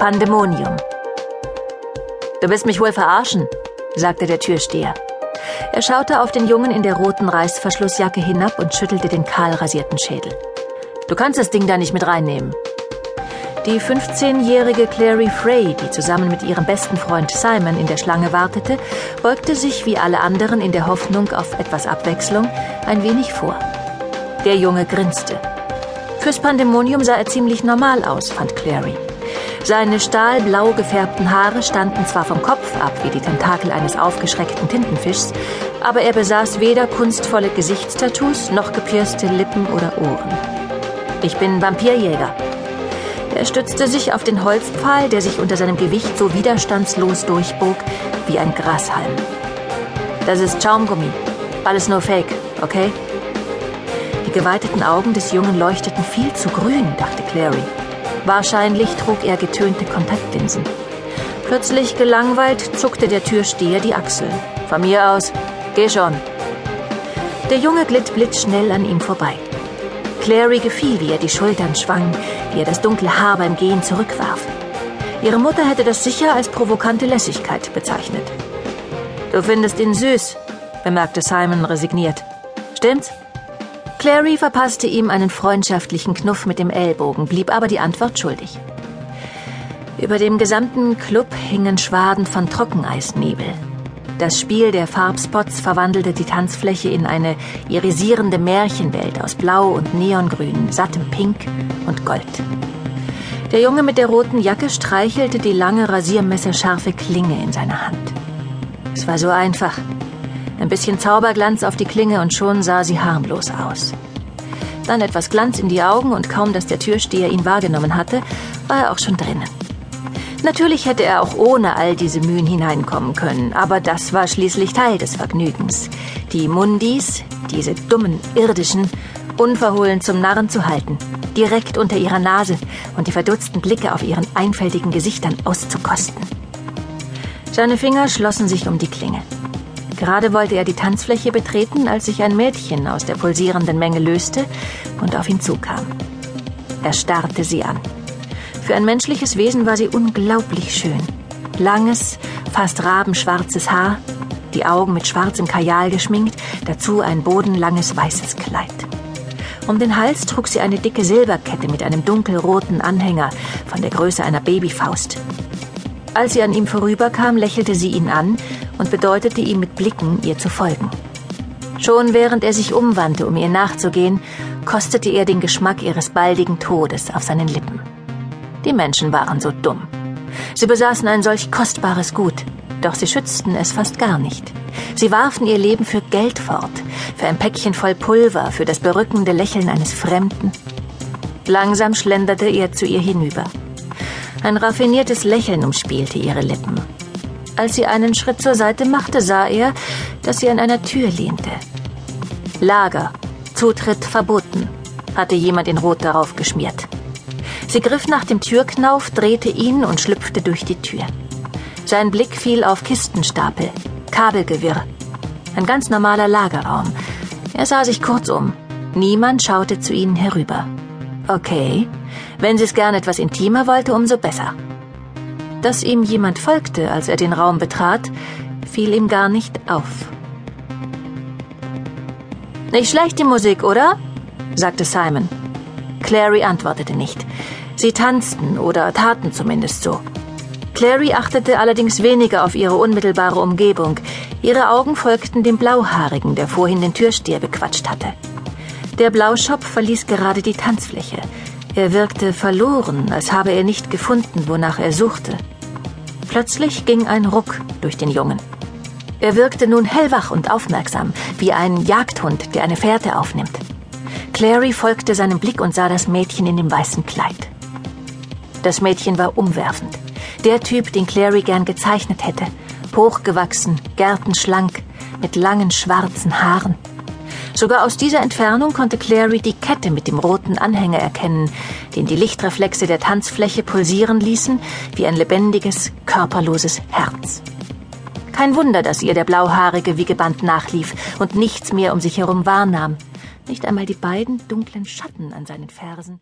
Pandemonium. Du willst mich wohl verarschen, sagte der Türsteher. Er schaute auf den Jungen in der roten Reißverschlussjacke hinab und schüttelte den kahl rasierten Schädel. Du kannst das Ding da nicht mit reinnehmen. Die 15-jährige Clary Frey, die zusammen mit ihrem besten Freund Simon in der Schlange wartete, beugte sich wie alle anderen in der Hoffnung auf etwas Abwechslung ein wenig vor. Der Junge grinste. Fürs Pandemonium sah er ziemlich normal aus, fand Clary. Seine stahlblau gefärbten Haare standen zwar vom Kopf ab wie die Tentakel eines aufgeschreckten Tintenfischs, aber er besaß weder kunstvolle Gesichtstattoos noch gepierste Lippen oder Ohren. Ich bin Vampirjäger. Er stützte sich auf den Holzpfahl, der sich unter seinem Gewicht so widerstandslos durchbog wie ein Grashalm. Das ist Schaumgummi. Alles nur Fake, okay? Die geweiteten Augen des Jungen leuchteten viel zu grün, dachte Clary. Wahrscheinlich trug er getönte Kontaktlinsen. Plötzlich gelangweilt zuckte der Türsteher die Achseln. Von mir aus, geh schon. Der Junge glitt blitzschnell an ihm vorbei. Clary gefiel, wie er die Schultern schwang, wie er das dunkle Haar beim Gehen zurückwarf. Ihre Mutter hätte das sicher als provokante Lässigkeit bezeichnet. Du findest ihn süß, bemerkte Simon resigniert. Stimmt's? Clary verpasste ihm einen freundschaftlichen Knuff mit dem Ellbogen, blieb aber die Antwort schuldig. Über dem gesamten Club hingen Schwaden von Trockeneisnebel. Das Spiel der Farbspots verwandelte die Tanzfläche in eine irisierende Märchenwelt aus Blau und Neongrün, sattem Pink und Gold. Der Junge mit der roten Jacke streichelte die lange rasiermesserscharfe Klinge in seiner Hand. Es war so einfach. Ein bisschen Zauberglanz auf die Klinge und schon sah sie harmlos aus. Dann etwas Glanz in die Augen und kaum, dass der Türsteher ihn wahrgenommen hatte, war er auch schon drinnen. Natürlich hätte er auch ohne all diese Mühen hineinkommen können, aber das war schließlich Teil des Vergnügens. Die Mundis, diese dummen Irdischen, unverhohlen zum Narren zu halten, direkt unter ihrer Nase und die verdutzten Blicke auf ihren einfältigen Gesichtern auszukosten. Seine Finger schlossen sich um die Klinge. Gerade wollte er die Tanzfläche betreten, als sich ein Mädchen aus der pulsierenden Menge löste und auf ihn zukam. Er starrte sie an. Für ein menschliches Wesen war sie unglaublich schön. Langes, fast rabenschwarzes Haar, die Augen mit schwarzem Kajal geschminkt, dazu ein bodenlanges weißes Kleid. Um den Hals trug sie eine dicke Silberkette mit einem dunkelroten Anhänger von der Größe einer Babyfaust. Als sie an ihm vorüberkam, lächelte sie ihn an und bedeutete ihm mit Blicken, ihr zu folgen. Schon während er sich umwandte, um ihr nachzugehen, kostete er den Geschmack ihres baldigen Todes auf seinen Lippen. Die Menschen waren so dumm. Sie besaßen ein solch kostbares Gut, doch sie schützten es fast gar nicht. Sie warfen ihr Leben für Geld fort, für ein Päckchen voll Pulver, für das berückende Lächeln eines Fremden. Langsam schlenderte er zu ihr hinüber. Ein raffiniertes Lächeln umspielte ihre Lippen. Als sie einen Schritt zur Seite machte, sah er, dass sie an einer Tür lehnte. Lager, Zutritt verboten, hatte jemand in Rot darauf geschmiert. Sie griff nach dem Türknauf, drehte ihn und schlüpfte durch die Tür. Sein Blick fiel auf Kistenstapel, Kabelgewirr. Ein ganz normaler Lagerraum. Er sah sich kurz um. Niemand schaute zu ihnen herüber. Okay, wenn sie es gern etwas intimer wollte, umso besser. Dass ihm jemand folgte, als er den Raum betrat, fiel ihm gar nicht auf. Nicht schlecht die Musik, oder? sagte Simon. Clary antwortete nicht. Sie tanzten oder taten zumindest so. Clary achtete allerdings weniger auf ihre unmittelbare Umgebung. Ihre Augen folgten dem Blauhaarigen, der vorhin den Türsteher bequatscht hatte. Der Blauschopf verließ gerade die Tanzfläche. Er wirkte verloren, als habe er nicht gefunden, wonach er suchte. Plötzlich ging ein Ruck durch den Jungen. Er wirkte nun hellwach und aufmerksam, wie ein Jagdhund, der eine Fährte aufnimmt. Clary folgte seinem Blick und sah das Mädchen in dem weißen Kleid. Das Mädchen war umwerfend. Der Typ, den Clary gern gezeichnet hätte. Hochgewachsen, gärtenschlank, mit langen schwarzen Haaren. Sogar aus dieser Entfernung konnte Clary die Kette mit dem roten Anhänger erkennen, den die Lichtreflexe der Tanzfläche pulsieren ließen wie ein lebendiges, körperloses Herz. Kein Wunder, dass ihr der Blauhaarige wie gebannt nachlief und nichts mehr um sich herum wahrnahm. Nicht einmal die beiden dunklen Schatten an seinen Fersen.